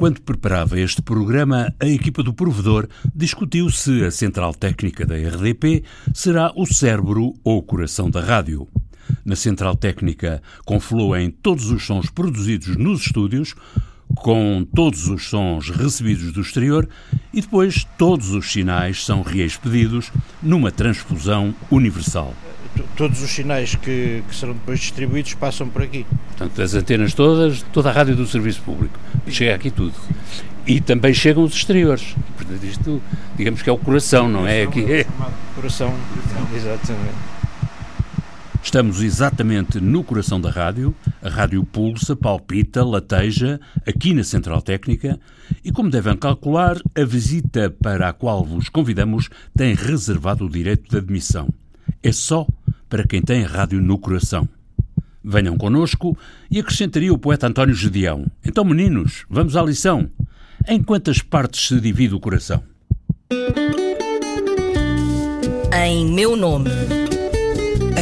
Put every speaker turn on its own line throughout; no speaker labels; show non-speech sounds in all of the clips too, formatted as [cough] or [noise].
Quando preparava este programa, a equipa do provedor discutiu se a central técnica da RDP será o cérebro ou o coração da rádio. Na central técnica confluem todos os sons produzidos nos estúdios, com todos os sons recebidos do exterior e depois todos os sinais são reexpedidos numa transfusão universal
todos os sinais que, que, serão depois distribuídos passam por aqui.
Portanto, as antenas todas, toda a rádio do serviço público, chega aqui tudo. E também chegam os exteriores. Portanto, isto, digamos que é o coração, não é? Aqui é.
Coração, exatamente.
Estamos exatamente no coração da rádio. A rádio pulsa, palpita, lateja, aqui na Central Técnica. E como devem calcular, a visita para a qual vos convidamos tem reservado o direito de admissão. É só para quem tem a rádio no coração. Venham conosco e acrescentaria o poeta António Gedeão. Então, meninos, vamos à lição. Em quantas partes se divide o coração?
Em meu nome.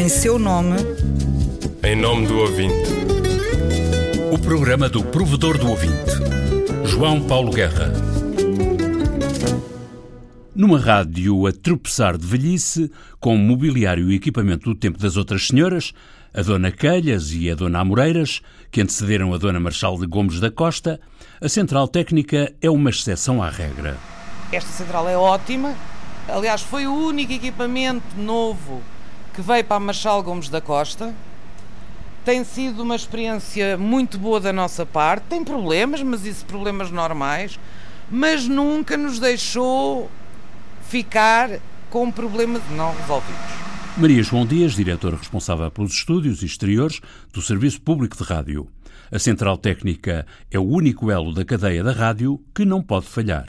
Em seu nome.
Em nome do ouvinte.
O programa do provedor do ouvinte. João Paulo Guerra. Numa rádio a tropeçar de velhice, com mobiliário e equipamento do tempo das outras senhoras, a Dona Calhas e a Dona Amoreiras, que antecederam a Dona Marchal de Gomes da Costa, a central técnica é uma exceção à regra.
Esta central é ótima. Aliás, foi o único equipamento novo que veio para a Marchal Gomes da Costa. Tem sido uma experiência muito boa da nossa parte. Tem problemas, mas isso problemas normais. Mas nunca nos deixou ficar com problemas não resolvidos.
Maria João Dias, diretora responsável pelos estúdios exteriores do Serviço Público de Rádio. A central técnica é o único elo da cadeia da rádio que não pode falhar,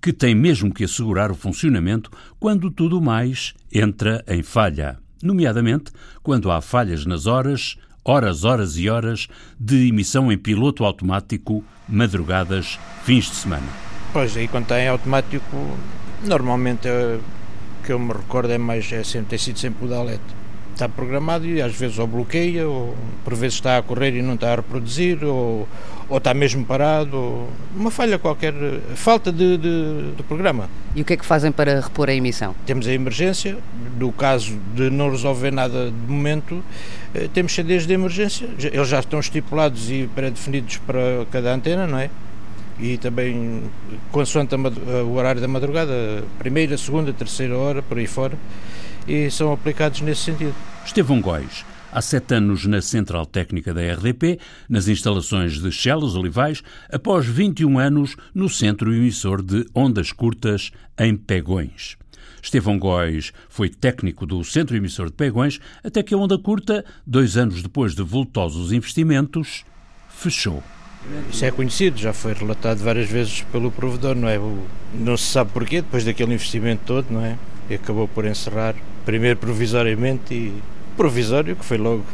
que tem mesmo que assegurar o funcionamento quando tudo mais entra em falha, nomeadamente quando há falhas nas horas, horas, horas e horas de emissão em piloto automático, madrugadas, fins de semana.
Pois aí quando está em automático Normalmente, o que eu me recordo é mais, é sempre, tem sido sempre o da LED. Está programado e às vezes ou bloqueia, ou por vezes está a correr e não está a reproduzir, ou, ou está mesmo parado, ou uma falha qualquer, falta de, de, de, programa.
E o que é que fazem para repor a emissão?
Temos a emergência, no caso de não resolver nada de momento, eh, temos CDs de emergência, eles já estão estipulados e pré-definidos para cada antena, não é? E também consoante o horário da madrugada, primeira, segunda, terceira hora, por aí fora, e são aplicados nesse sentido.
Estevão Góis, há sete anos na Central Técnica da RDP, nas instalações de Chelos Olivais, após 21 anos no Centro Emissor de Ondas Curtas, em Pegões. Estevão Góis foi técnico do Centro Emissor de Pegões até que a onda curta, dois anos depois de vultosos investimentos, fechou.
Isso é conhecido, já foi relatado várias vezes pelo provedor, não é? Não se sabe porquê, depois daquele investimento todo, não é? E acabou por encerrar, primeiro provisoriamente e provisório, que foi logo,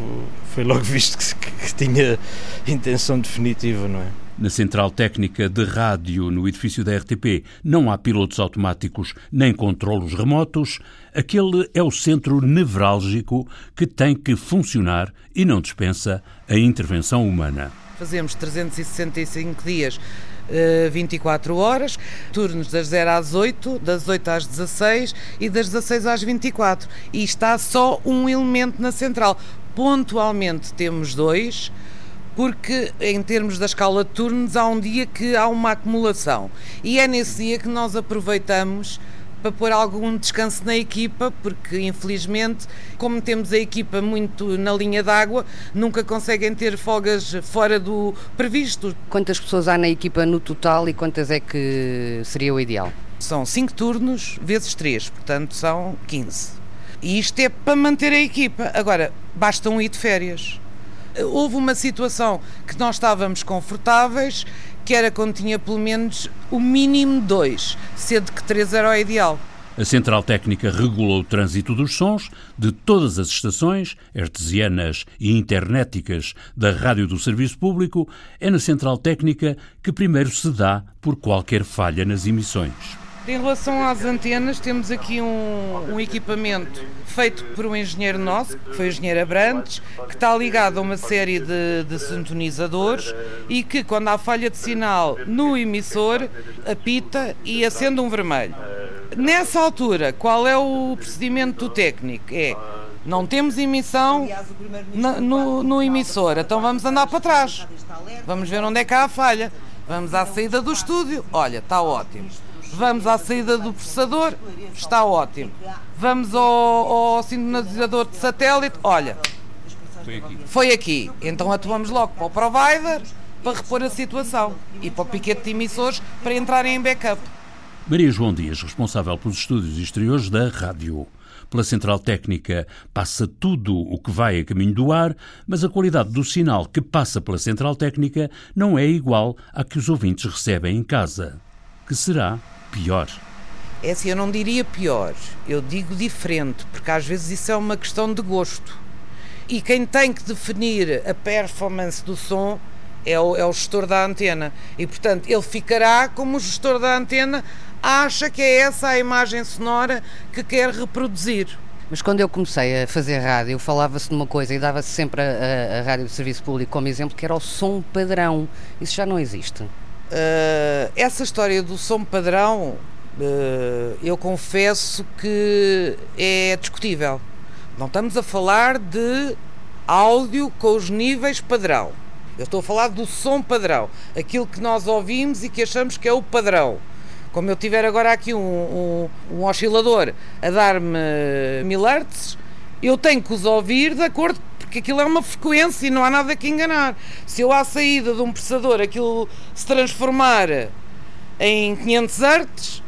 foi logo [laughs] visto que, que tinha intenção definitiva, não é?
Na central técnica de rádio no edifício da RTP não há pilotos automáticos nem controlos remotos. Aquele é o centro nevrálgico que tem que funcionar e não dispensa a intervenção humana.
Fazemos 365 dias, 24 eh, horas, turnos das 0 às 8, das 8 às 16 e das 16 às 24. E está só um elemento na central. Pontualmente temos dois, porque em termos da escala de turnos há um dia que há uma acumulação. E é nesse dia que nós aproveitamos para pôr algum descanso na equipa, porque infelizmente, como temos a equipa muito na linha d'água, nunca conseguem ter folgas fora do previsto.
Quantas pessoas há na equipa no total e quantas é que seria o ideal?
São 5 turnos vezes 3, portanto são 15. E isto é para manter a equipa. Agora, basta um ir de férias. Houve uma situação que nós estávamos confortáveis que era quando tinha pelo menos o mínimo dois, sendo que três era o ideal.
A Central Técnica regula o trânsito dos sons de todas as estações, artesianas e internéticas da Rádio do Serviço Público. É na Central Técnica que primeiro se dá por qualquer falha nas emissões.
Em relação às antenas, temos aqui um, um, equipamento feito por um engenheiro nosso, que foi o engenheiro Abrantes, que está ligado a uma série de, de sintonizadores e que, quando há falha de sinal no emissor, apita e acende um vermelho. Nessa altura, qual é o procedimento técnico? É não temos emissão no, no, no emissor, então vamos andar para trás. Vamos ver onde é que há a falha. Vamos à saída do estúdio, olha, está ótimo. Vamos à saída do processador, está ótimo. Vamos ao, ao sintonizador de satélite, olha, foi aqui. Foi aqui. Então atuamos logo para o provider para repor a situação e para o piquete de emissores para entrarem em backup.
Maria João Dias, responsável pelos estúdios exteriores da rádio. Pela central técnica passa tudo o que vai a caminho do ar, mas a qualidade do sinal que passa pela central técnica não é igual à que os ouvintes recebem em casa. Que será pior.
É assim, eu não diria pior, eu digo diferente, porque às vezes isso é uma questão de gosto. E quem tem que definir a performance do som é o, é o gestor da antena. E, portanto, ele ficará como o gestor da antena acha que é essa a imagem sonora que quer reproduzir.
Mas quando eu comecei a fazer rádio, falava-se de uma coisa e dava-se sempre a, a, a, rádio de serviço público como exemplo, que era o som padrão. Isso já não existe.
Uh, essa história do som padrão, uh, eu confesso que é discutível. Não estamos a falar de áudio com os níveis padrão. Eu estou a falar do som padrão, aquilo que nós ouvimos e que achamos que é o padrão. Como eu tiver agora aqui um, um, um oscilador a dar-me mil hertz, eu tenho que os ouvir de acordo, porque aquilo é uma frequência e não há nada que enganar. Se eu à saída de um processador aquilo se transformar em 500 hertz,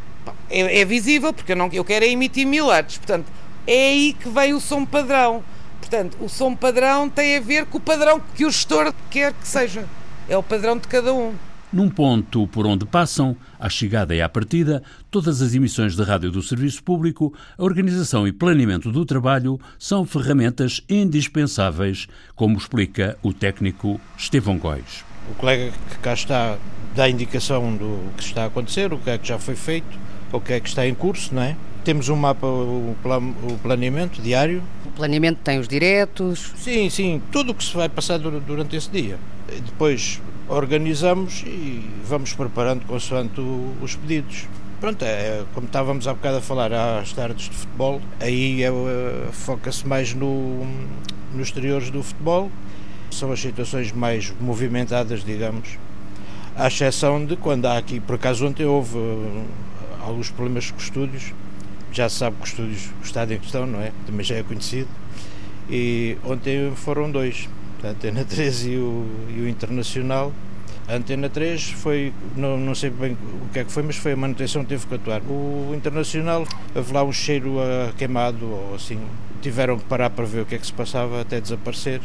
é, é visível, porque eu, não, eu quero é emitir mil hertz. Portanto, é aí que vem o som padrão. Portanto, o som padrão tem a ver com o padrão que o gestor quer que seja. É o padrão de cada um.
Num ponto por onde passam, à chegada e à partida, todas as emissões de rádio do Serviço Público, a organização e planeamento do trabalho são ferramentas indispensáveis, como explica o técnico Estevão Góis.
O colega que cá está dá indicação do que está a acontecer, o que é que já foi feito, o que é que está em curso, não é? Temos um mapa, o, planeamento diário.
O planeamento tem os diretos?
Sim, sim, tudo o que se vai passar durante esse dia. Depois organizamos e vamos preparando consoante os pedidos. Pronto, é, como estávamos há bocado a falar às tardes de futebol, aí é, é, foca-se mais no, nos exteriores do futebol, são as situações mais movimentadas, digamos, à exceção de quando há aqui, por acaso ontem houve uh, alguns problemas com estúdios, já se sabe que os estúdios, o estádio em questão, não é? Também já é conhecido, e ontem foram dois a Antena 3 e o, e o Internacional. A Antena 3 foi, não, não sei bem o que é que foi, mas foi a manutenção que teve que atuar. O Internacional, houve lá um cheiro a queimado ou assim, tiveram que parar para ver o que é que se passava até desaparecer.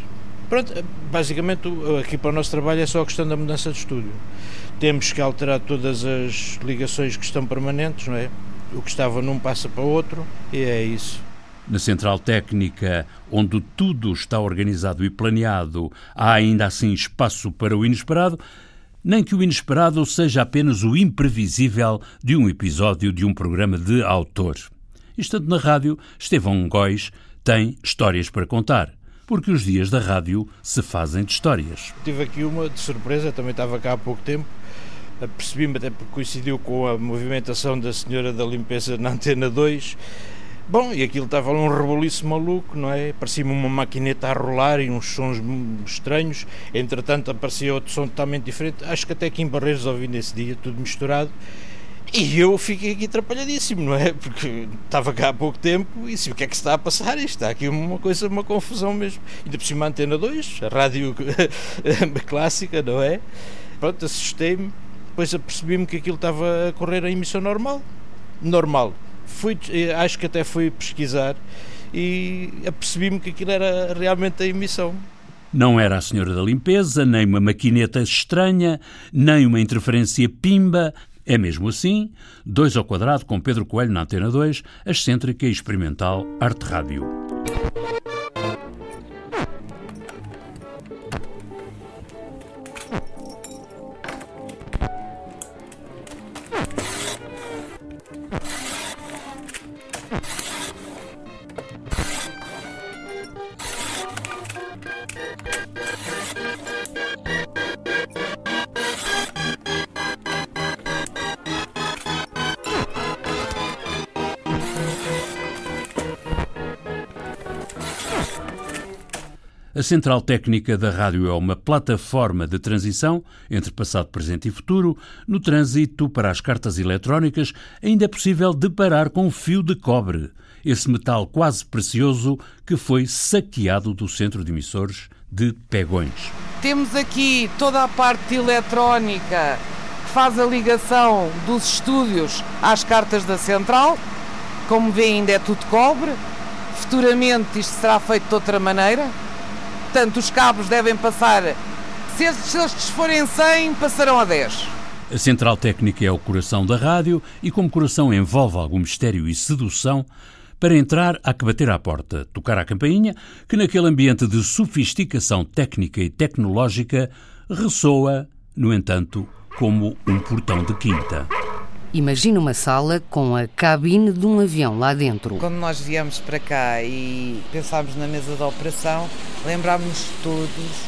Pronto, basicamente aqui para o nosso trabalho é só a questão da mudança de estúdio. Temos que alterar todas as ligações que estão permanentes, não é? O que estava num passa para outro e é isso.
Na central técnica, onde tudo está organizado e planeado, há ainda assim espaço para o inesperado, nem que o inesperado seja apenas o imprevisível de um episódio de um programa de autor. Estando na rádio, Estevão Góis tem histórias para contar, porque os dias da rádio se fazem de histórias.
Tive aqui uma de surpresa, também estava cá há pouco tempo, percebi-me até porque coincidiu com a movimentação da senhora da limpeza na Antena 2 Bom, e aquilo estava um reboliço maluco, não é? Parecia-me uma maquineta a rolar e uns sons estranhos. Entretanto, aparecia outro som totalmente diferente. Acho que até aqui em Barreiros ouvi nesse dia, tudo misturado. E eu fiquei aqui atrapalhadíssimo, não é? [laughs] Porque estava cá há pouco tempo e disse: o que é que se está a passar? Está aqui uma coisa, uma confusão mesmo. Ainda por cima, a Antena 2, a rádio [laughs] clássica, não é? Pronto, assustei-me. Depois apercebi-me que aquilo estava a correr a emissão normal. Normal fui, eh, acho que até fui pesquisar e apercebi-me que aquilo era realmente a emissão.
Não era a senhora da limpeza, nem uma maquineta estranha, nem uma interferência pimba. É mesmo assim, dois ao quadrado com Pedro Coelho na Antena 2, a excêntrica e experimental Arte Rádio. A central técnica da rádio é uma plataforma de transição entre passado, presente e futuro. No trânsito para as cartas eletrónicas, ainda é possível deparar com um fio de cobre, esse metal quase precioso que foi saqueado do centro de emissores de Pegões.
Temos aqui toda a parte eletrónica que faz a ligação dos estúdios às cartas da central. Como vê, ainda é tudo cobre. Futuramente isto será feito de outra maneira. Portanto, os cabos devem passar, se estes forem 100, passarão a 10.
A central técnica é o coração da rádio e, como coração envolve algum mistério e sedução, para entrar há que bater à porta, tocar a campainha, que naquele ambiente de sofisticação técnica e tecnológica ressoa, no entanto, como um portão de quinta.
Imagina uma sala com a cabine de um avião lá dentro.
Quando nós viemos para cá e pensámos na mesa de operação, lembrámos todos,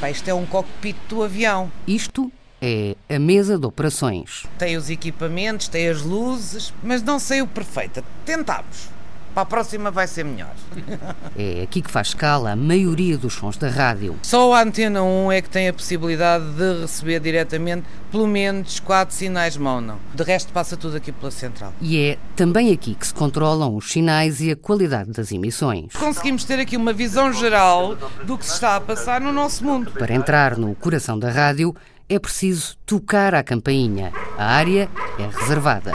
pá, isto é um cockpit do avião.
Isto é a mesa de operações.
Tem os equipamentos, tem as luzes, mas não sei o perfeito. Tentámos. Para a próxima vai ser melhor. [laughs]
É aqui que faz escala a maioria dos sons da rádio.
Só a Antena 1 é que tem a possibilidade de receber diretamente pelo menos quatro sinais mono. De resto passa tudo aqui pela central.
E é também aqui que se controlam os sinais e a qualidade das emissões.
Conseguimos ter aqui uma visão geral do que se está a passar no nosso mundo.
Para entrar no coração da rádio é preciso tocar a campainha. A área é reservada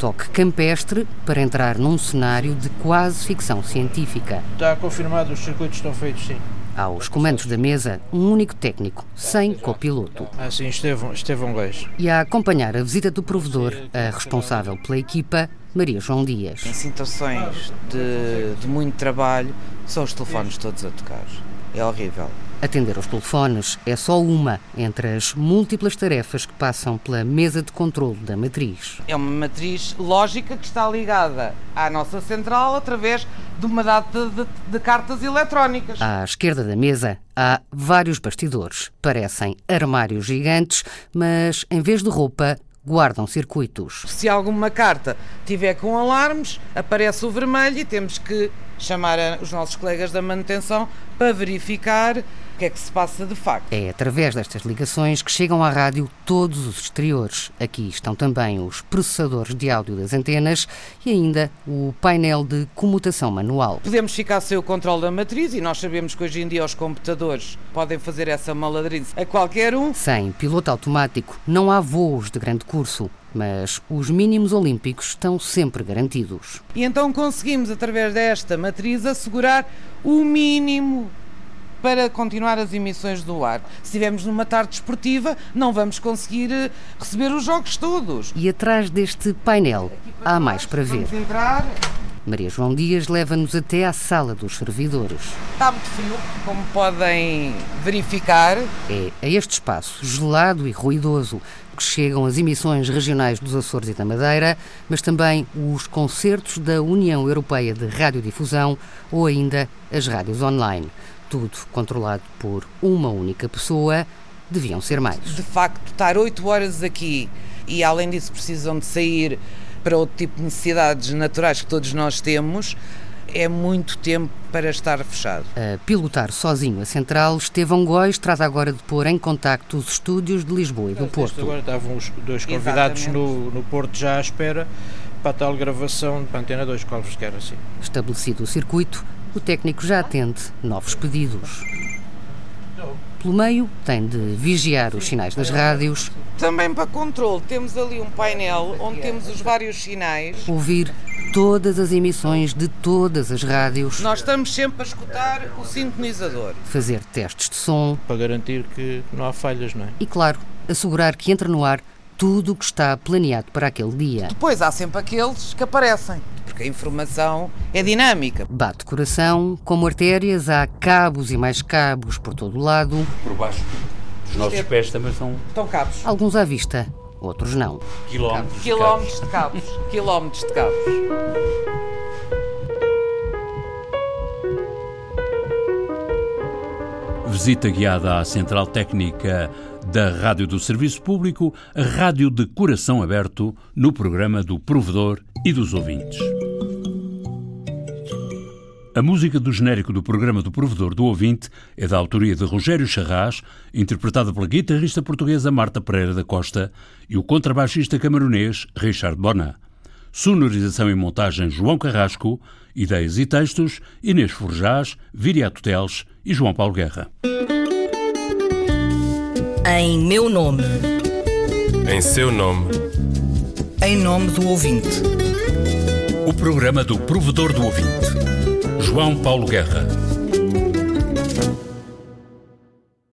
toque campestre para entrar num cenário de quase ficção científica.
Está confirmado, os circuitos estão feitos, sim.
Aos comandos da mesa, um único técnico, sem copiloto.
Ah, sim, Estevão, Estevão Leis.
E a acompanhar a visita do provedor, a responsável pela equipa, Maria João Dias.
Em situações de, de muito trabalho, são os telefones todos a tocar. É horrível.
Atender aos telefones é só uma entre as múltiplas tarefas que passam pela mesa de controle da matriz.
É uma matriz lógica que está ligada à nossa central através de uma data de, de cartas eletrónicas.
À esquerda da mesa há vários bastidores. Parecem armários gigantes, mas em vez de roupa, guardam circuitos.
Se alguma carta tiver com alarmes, aparece o vermelho e temos que chamar os nossos colegas da manutenção para verificar que é que se passa de facto.
É através destas ligações que chegam à rádio todos os exteriores. Aqui estão também os processadores de áudio das antenas e ainda o painel de comutação manual.
Podemos ficar sem o controle da matriz e nós sabemos que hoje em dia os computadores podem fazer essa maladrice a qualquer um.
Sem piloto automático não há voos de grande curso mas os mínimos olímpicos estão sempre garantidos.
E então conseguimos, através desta matriz, assegurar o mínimo para continuar as emissões do ar. Se estivermos numa tarde esportiva, não vamos conseguir eh, receber os jogos todos.
E atrás deste painel há mais para ver.
Entrar.
Maria João Dias leva-nos até à sala dos servidores.
Está muito frio, como podem verificar.
É a este espaço gelado e ruidoso que chegam as emissões regionais dos Açores e da Madeira, mas também os concertos da União Europeia de Radiodifusão ou ainda as rádios online. Tudo controlado por uma única pessoa, deviam ser mais.
De facto, estar oito horas aqui e além disso precisam de sair para outro tipo de necessidades naturais que todos nós temos, é muito tempo para estar fechado.
A pilotar sozinho a central, Estevão Góis trata agora de pôr em contacto os estúdios de Lisboa e do Porto.
Agora estavam os dois convidados no, no Porto já à espera para a tal gravação de Antena 2, quer assim.
Estabelecido o circuito, o técnico já atende novos pedidos. Pelo meio, tem de vigiar os sinais das rádios.
Também para controle, temos ali um painel onde temos os vários sinais.
Ouvir todas as emissões de todas as rádios.
Nós estamos sempre a escutar o sintonizador.
Fazer testes de som.
Para garantir que não há falhas, não é?
E, claro, assegurar que entra no ar tudo o que está planeado para aquele dia.
Depois há sempre aqueles que aparecem, porque a informação é dinâmica.
Bate coração, como artérias, há cabos e mais cabos por todo o lado.
Por baixo dos nossos pés também são.
Estão cabos.
Alguns à vista, outros não.
Quilómetros,
Quilómetros de cabos. Quilómetros de cabos.
Visita guiada à Central Técnica da Rádio do Serviço Público, a Rádio de Coração Aberto, no programa do Provedor e dos Ouvintes. A música do genérico do programa do Provedor do Ouvinte é da autoria de Rogério Charras, interpretada pela guitarrista portuguesa Marta Pereira da Costa e o contrabaixista camaronês Richard Bona. Sonorização e montagem João Carrasco, ideias e textos Inês Forjás, Viriato Teles e João Paulo Guerra.
Em meu nome.
Em seu nome.
Em nome do ouvinte.
O programa do Provedor do Ouvinte. João Paulo Guerra.